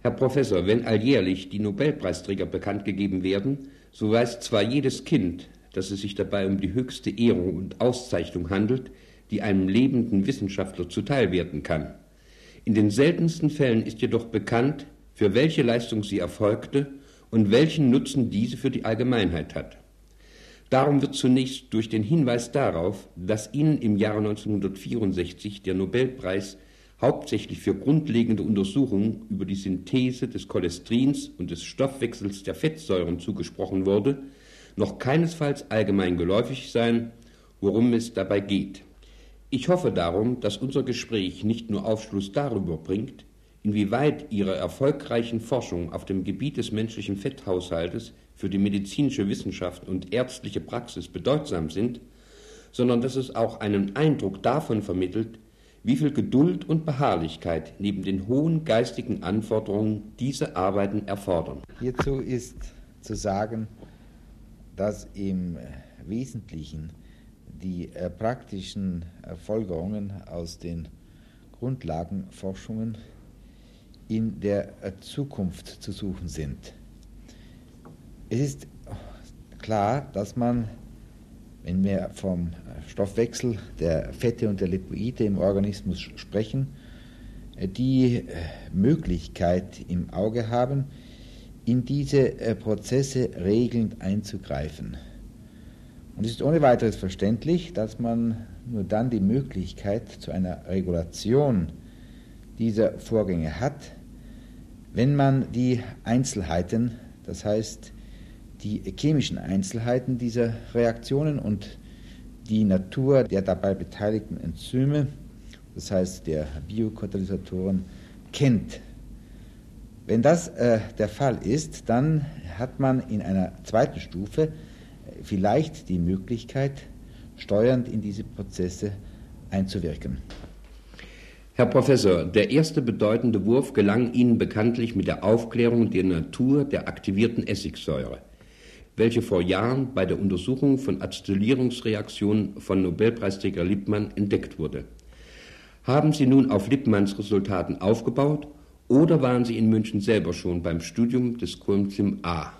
Herr Professor, wenn alljährlich die Nobelpreisträger bekannt gegeben werden, so weiß zwar jedes Kind, dass es sich dabei um die höchste Ehrung und Auszeichnung handelt, die einem lebenden Wissenschaftler zuteil werden kann. In den seltensten Fällen ist jedoch bekannt, für welche Leistung sie erfolgte und welchen Nutzen diese für die Allgemeinheit hat. Darum wird zunächst durch den Hinweis darauf, dass Ihnen im Jahre 1964 der Nobelpreis hauptsächlich für grundlegende Untersuchungen über die Synthese des Cholesterins und des Stoffwechsels der Fettsäuren zugesprochen wurde, noch keinesfalls allgemein geläufig sein, worum es dabei geht. Ich hoffe darum, dass unser Gespräch nicht nur Aufschluss darüber bringt, inwieweit Ihre erfolgreichen Forschungen auf dem Gebiet des menschlichen Fetthaushaltes für die medizinische Wissenschaft und ärztliche Praxis bedeutsam sind, sondern dass es auch einen Eindruck davon vermittelt, wie viel Geduld und Beharrlichkeit neben den hohen geistigen Anforderungen diese Arbeiten erfordern. Hierzu ist zu sagen, dass im Wesentlichen die äh, praktischen Folgerungen aus den Grundlagenforschungen in der äh, Zukunft zu suchen sind. Es ist klar, dass man, wenn wir vom Stoffwechsel der Fette und der Lipoide im Organismus sprechen, die äh, Möglichkeit im Auge haben, in diese äh, Prozesse regelnd einzugreifen. Und es ist ohne weiteres verständlich, dass man nur dann die Möglichkeit zu einer Regulation dieser Vorgänge hat, wenn man die Einzelheiten, das heißt die chemischen Einzelheiten dieser Reaktionen und die Natur der dabei beteiligten Enzyme, das heißt der Biokatalysatoren, kennt. Wenn das äh, der Fall ist, dann hat man in einer zweiten Stufe äh, vielleicht die Möglichkeit, steuernd in diese Prozesse einzuwirken. Herr Professor, der erste bedeutende Wurf gelang Ihnen bekanntlich mit der Aufklärung der Natur der aktivierten Essigsäure welche vor Jahren bei der Untersuchung von Acetylierungsreaktionen von Nobelpreisträger Lippmann entdeckt wurde. Haben Sie nun auf Lippmanns Resultaten aufgebaut oder waren Sie in München selber schon beim Studium des Coenzym A?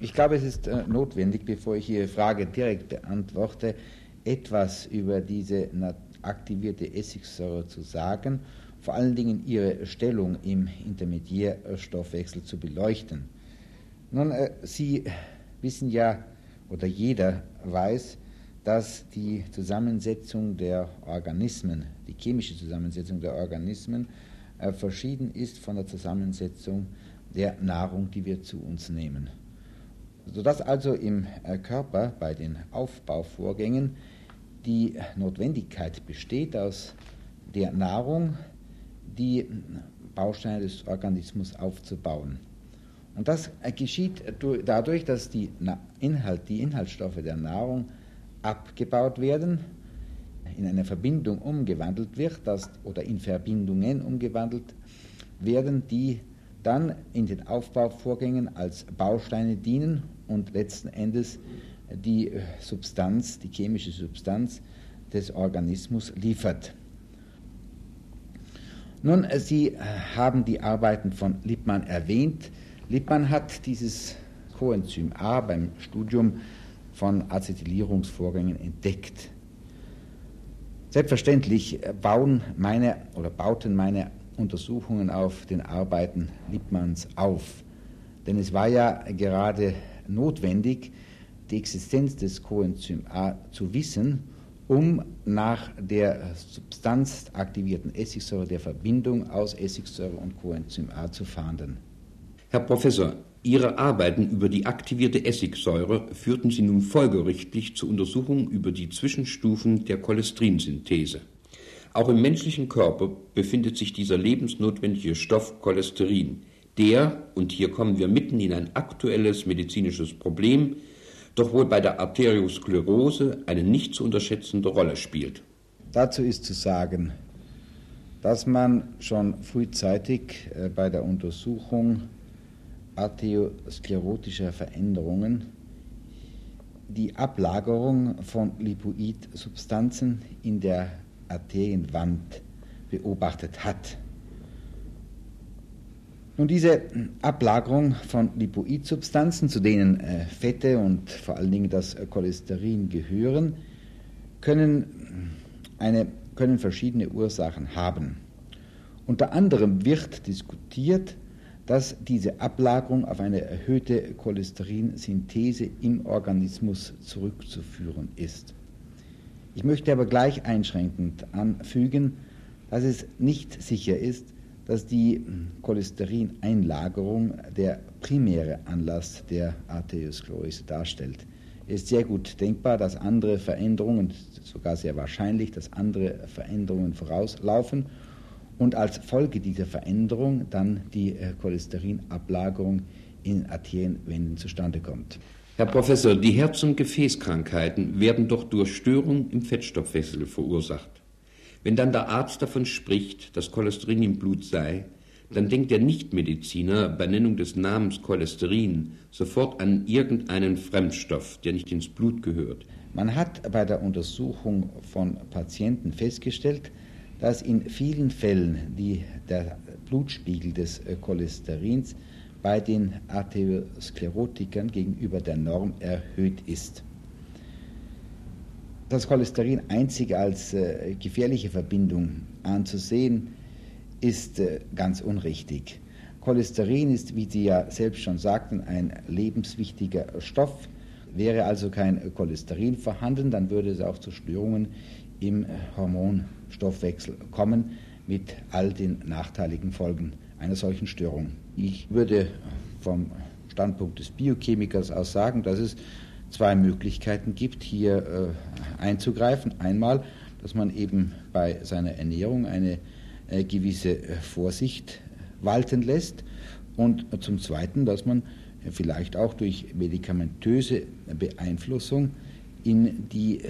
Ich glaube, es ist äh, notwendig, bevor ich Ihre Frage direkt beantworte, etwas über diese aktivierte Essigsäure zu sagen, vor allen Dingen ihre Stellung im Intermediärstoffwechsel zu beleuchten. Nun, äh, Sie wissen ja, oder jeder weiß, dass die Zusammensetzung der Organismen, die chemische Zusammensetzung der Organismen, äh, verschieden ist von der Zusammensetzung der Nahrung, die wir zu uns nehmen. Sodass also im äh, Körper bei den Aufbauvorgängen die Notwendigkeit besteht, aus der Nahrung die Bausteine des Organismus aufzubauen. Und das geschieht dadurch, dass die, Inhalt, die Inhaltsstoffe der Nahrung abgebaut werden, in eine Verbindung umgewandelt wird das, oder in Verbindungen umgewandelt werden, die dann in den Aufbauvorgängen als Bausteine dienen und letzten Endes die Substanz, die chemische Substanz des Organismus liefert. Nun, Sie haben die Arbeiten von Lippmann erwähnt. Lippmann hat dieses Coenzym A beim Studium von Acetylierungsvorgängen entdeckt. Selbstverständlich bauen meine oder bauten meine Untersuchungen auf den Arbeiten Lippmanns auf. Denn es war ja gerade notwendig, die Existenz des Coenzym A zu wissen, um nach der substanzaktivierten Essigsäure der Verbindung aus Essigsäure und Coenzym A zu fahnden. Herr Professor, Ihre Arbeiten über die aktivierte Essigsäure führten Sie nun folgerichtig zur Untersuchung über die Zwischenstufen der Cholesterinsynthese. Auch im menschlichen Körper befindet sich dieser lebensnotwendige Stoff Cholesterin, der, und hier kommen wir mitten in ein aktuelles medizinisches Problem, doch wohl bei der Arteriosklerose eine nicht zu unterschätzende Rolle spielt. Dazu ist zu sagen, dass man schon frühzeitig äh, bei der Untersuchung arteriosklerotischer Veränderungen die Ablagerung von Lipoidsubstanzen in der Arterienwand beobachtet hat. Nun, diese Ablagerung von Lipoidsubstanzen, zu denen äh, Fette und vor allen Dingen das Cholesterin gehören, können, eine, können verschiedene Ursachen haben. Unter anderem wird diskutiert, dass diese Ablagerung auf eine erhöhte Cholesterinsynthese im Organismus zurückzuführen ist. Ich möchte aber gleich einschränkend anfügen, dass es nicht sicher ist, dass die Cholesterineinlagerung der primäre Anlass der Arteriosklerose darstellt. Es ist sehr gut denkbar, dass andere Veränderungen, sogar sehr wahrscheinlich, dass andere Veränderungen vorauslaufen und als Folge dieser Veränderung dann die äh, Cholesterinablagerung in Arterienwänden zustande kommt. Herr Professor, die Herz- und Gefäßkrankheiten werden doch durch Störungen im Fettstoffwechsel verursacht. Wenn dann der Arzt davon spricht, dass Cholesterin im Blut sei, dann denkt der Nichtmediziner bei Nennung des Namens Cholesterin sofort an irgendeinen Fremdstoff, der nicht ins Blut gehört. Man hat bei der Untersuchung von Patienten festgestellt, dass in vielen Fällen die, der Blutspiegel des äh, Cholesterins bei den Arteriosklerotikern gegenüber der Norm erhöht ist. Das Cholesterin einzig als äh, gefährliche Verbindung anzusehen, ist äh, ganz unrichtig. Cholesterin ist, wie Sie ja selbst schon sagten, ein lebenswichtiger Stoff. Wäre also kein Cholesterin vorhanden, dann würde es auch zu Störungen im Hormonstoffwechsel kommen, mit all den nachteiligen Folgen einer solchen Störung. Ich würde vom Standpunkt des Biochemikers aus sagen, dass es zwei Möglichkeiten gibt, hier äh, einzugreifen. Einmal, dass man eben bei seiner Ernährung eine äh, gewisse äh, Vorsicht walten lässt und zum Zweiten, dass man vielleicht auch durch medikamentöse Beeinflussung in die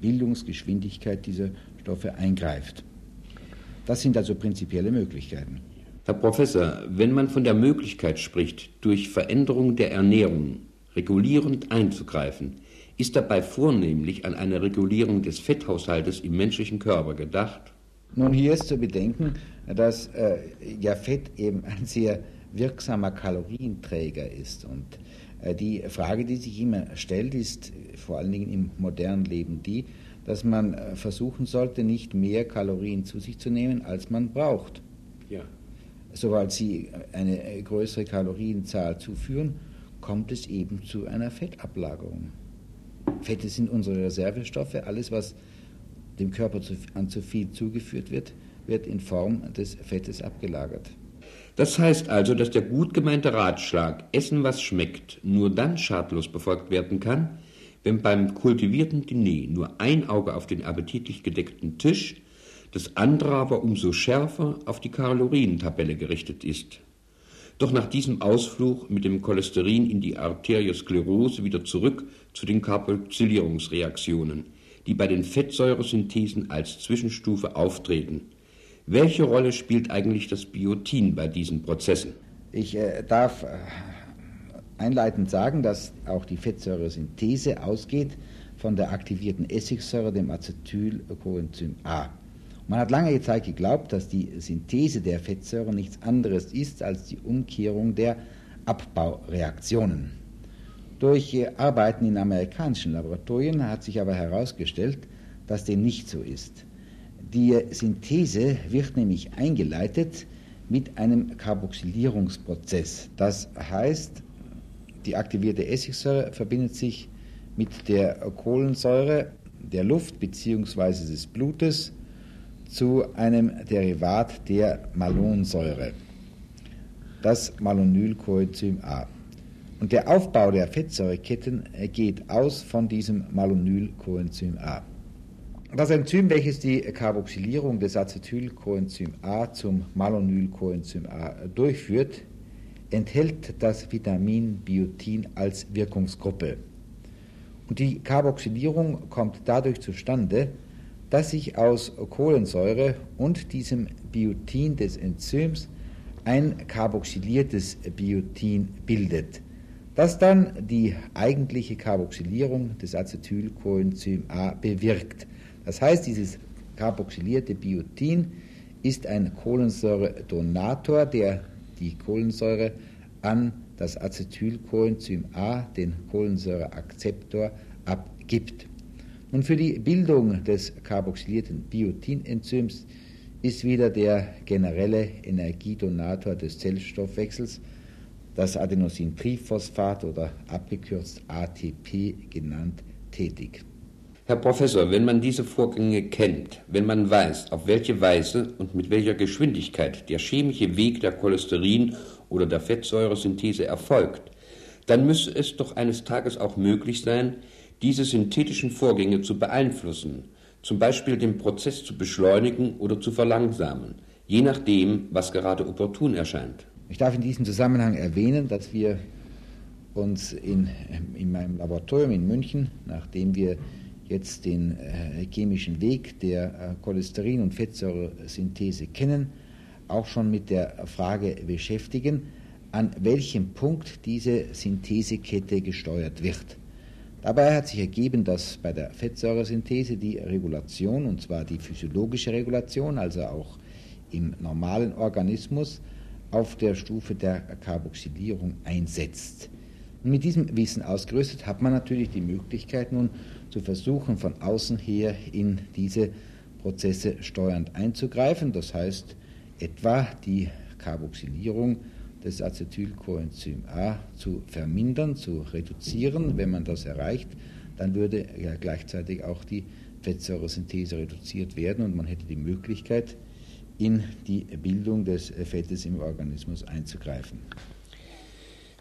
Bildungsgeschwindigkeit dieser Stoffe eingreift. Das sind also prinzipielle Möglichkeiten. Herr Professor, wenn man von der Möglichkeit spricht, durch Veränderung der Ernährung regulierend einzugreifen, ist dabei vornehmlich an eine Regulierung des Fetthaushaltes im menschlichen Körper gedacht? Nun, hier ist zu bedenken, dass äh, ja Fett eben ein sehr wirksamer Kalorienträger ist. Und die Frage, die sich immer stellt, ist vor allen Dingen im modernen Leben die, dass man äh, versuchen sollte, nicht mehr Kalorien zu sich zu nehmen, als man braucht. Ja. Sobald Sie eine größere Kalorienzahl zuführen, kommt es eben zu einer Fettablagerung. Fette sind unsere Reservestoffe. Alles, was dem Körper an zu viel zugeführt wird, wird in Form des Fettes abgelagert. Das heißt also, dass der gut gemeinte Ratschlag, essen was schmeckt, nur dann schadlos befolgt werden kann, wenn beim kultivierten Diner nur ein Auge auf den appetitlich gedeckten Tisch, das andere aber umso schärfer auf die Kalorientabelle gerichtet ist. Doch nach diesem Ausflug mit dem Cholesterin in die Arteriosklerose wieder zurück zu den Karboxylierungsreaktionen, die bei den Fettsäuresynthesen als Zwischenstufe auftreten. Welche Rolle spielt eigentlich das Biotin bei diesen Prozessen? Ich äh, darf äh, einleitend sagen, dass auch die Fettsäuresynthese ausgeht von der aktivierten Essigsäure, dem Acetylcoenzym A. Man hat lange Zeit geglaubt, dass die Synthese der Fettsäuren nichts anderes ist als die Umkehrung der Abbaureaktionen. Durch Arbeiten in amerikanischen Laboratorien hat sich aber herausgestellt, dass dem nicht so ist. Die Synthese wird nämlich eingeleitet mit einem Carboxylierungsprozess. Das heißt, die aktivierte Essigsäure verbindet sich mit der Kohlensäure der Luft bzw. des Blutes zu einem Derivat der Malonsäure, das Malonylcoenzym A. Und der Aufbau der Fettsäureketten geht aus von diesem Malonylcoenzym A. Das Enzym, welches die Carboxylierung des Acetylcoenzym A zum Malonylcoenzym A durchführt, enthält das Vitamin Biotin als Wirkungsgruppe. Und die Carboxylierung kommt dadurch zustande, dass sich aus Kohlensäure und diesem Biotin des Enzyms ein carboxyliertes Biotin bildet, das dann die eigentliche Carboxylierung des Acetylcoenzym A bewirkt. Das heißt, dieses carboxylierte Biotin ist ein Kohlensäuredonator, der die Kohlensäure an das Acetylcoenzym A, den Kohlensäureakzeptor, abgibt. Und für die Bildung des carboxylierten Biotinenzyms ist wieder der generelle Energiedonator des Zellstoffwechsels, das Adenosintriphosphat oder abgekürzt ATP genannt, tätig. Herr Professor, wenn man diese Vorgänge kennt, wenn man weiß, auf welche Weise und mit welcher Geschwindigkeit der chemische Weg der Cholesterin- oder der Fettsäuresynthese erfolgt, dann müsse es doch eines Tages auch möglich sein, diese synthetischen Vorgänge zu beeinflussen, zum Beispiel den Prozess zu beschleunigen oder zu verlangsamen, je nachdem, was gerade opportun erscheint. Ich darf in diesem Zusammenhang erwähnen, dass wir uns in, in meinem Laboratorium in München, nachdem wir jetzt den äh, chemischen Weg der äh, Cholesterin- und Fettsäuresynthese kennen, auch schon mit der Frage beschäftigen, an welchem Punkt diese Synthesekette gesteuert wird. Dabei hat sich ergeben, dass bei der Fettsäuresynthese die Regulation, und zwar die physiologische Regulation, also auch im normalen Organismus, auf der Stufe der Carboxylierung einsetzt. Und mit diesem Wissen ausgerüstet hat man natürlich die Möglichkeit nun zu versuchen, von außen her in diese Prozesse steuernd einzugreifen. Das heißt, etwa die Carboxylierung des Acetylcoenzym A zu vermindern, zu reduzieren. Wenn man das erreicht, dann würde ja gleichzeitig auch die Fettsäuresynthese reduziert werden und man hätte die Möglichkeit, in die Bildung des Fettes im Organismus einzugreifen.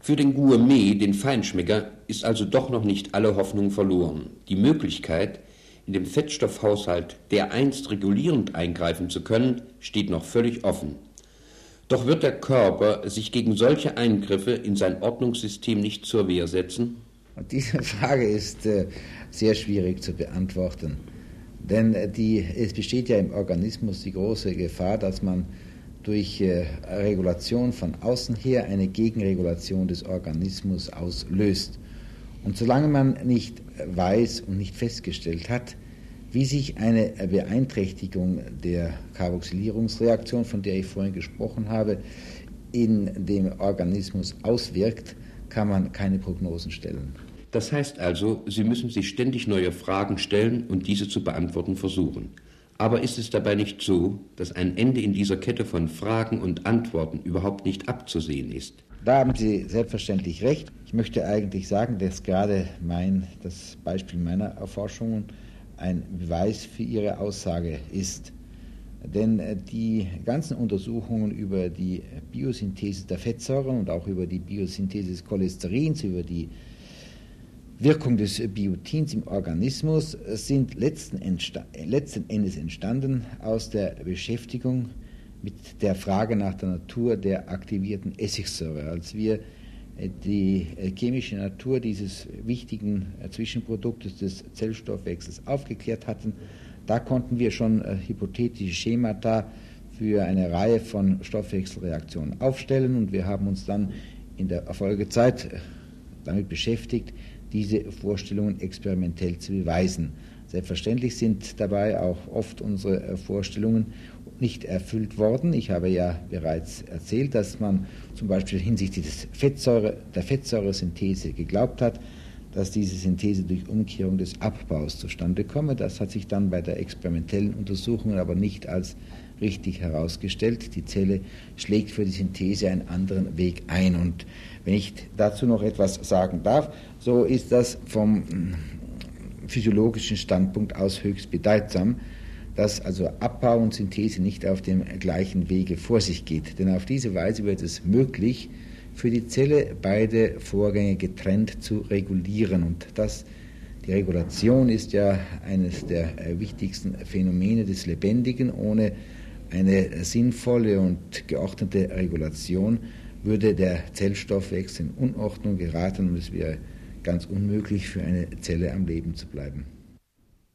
Für den Gourmet, den Feinschmecker, ist also doch noch nicht alle Hoffnung verloren. Die Möglichkeit, in dem Fettstoffhaushalt dereinst regulierend eingreifen zu können, steht noch völlig offen. Doch wird der Körper sich gegen solche Eingriffe in sein Ordnungssystem nicht zur Wehr setzen? Diese Frage ist äh, sehr schwierig zu beantworten. Denn äh, die, es besteht ja im Organismus die große Gefahr, dass man durch äh, Regulation von außen her eine Gegenregulation des Organismus auslöst. Und solange man nicht weiß und nicht festgestellt hat, wie sich eine Beeinträchtigung der Carboxylierungsreaktion, von der ich vorhin gesprochen habe, in dem Organismus auswirkt, kann man keine Prognosen stellen. Das heißt also, Sie müssen sich ständig neue Fragen stellen und diese zu beantworten versuchen. Aber ist es dabei nicht so, dass ein Ende in dieser Kette von Fragen und Antworten überhaupt nicht abzusehen ist? Da haben Sie selbstverständlich recht. Ich möchte eigentlich sagen, dass gerade mein, das Beispiel meiner Erforschungen ein Beweis für ihre Aussage ist. Denn äh, die ganzen Untersuchungen über die Biosynthese der Fettsäuren und auch über die Biosynthese des Cholesterins, über die Wirkung des Biotins im Organismus sind letzten, letzten Endes entstanden aus der Beschäftigung mit der Frage nach der Natur der aktivierten Essigsäure. Als wir die äh, chemische Natur dieses wichtigen äh, Zwischenproduktes des Zellstoffwechsels aufgeklärt hatten, da konnten wir schon äh, hypothetische Schemata für eine Reihe von Stoffwechselreaktionen aufstellen und wir haben uns dann in der Folgezeit damit beschäftigt, diese Vorstellungen experimentell zu beweisen. Selbstverständlich sind dabei auch oft unsere Vorstellungen nicht erfüllt worden. Ich habe ja bereits erzählt, dass man zum Beispiel hinsichtlich des Fettsäure, der Fettsäuresynthese geglaubt hat, dass diese Synthese durch Umkehrung des Abbaus zustande komme. Das hat sich dann bei der experimentellen Untersuchung aber nicht als richtig herausgestellt. Die Zelle schlägt für die Synthese einen anderen Weg ein. Und wenn ich dazu noch etwas sagen darf, so ist das vom physiologischen Standpunkt aus höchst bedeutsam dass also Abbau und Synthese nicht auf dem gleichen Wege vor sich geht. Denn auf diese Weise wird es möglich, für die Zelle beide Vorgänge getrennt zu regulieren. Und das, die Regulation ist ja eines der wichtigsten Phänomene des Lebendigen. Ohne eine sinnvolle und geordnete Regulation würde der Zellstoffwechsel in Unordnung geraten und es wäre ganz unmöglich für eine Zelle am Leben zu bleiben.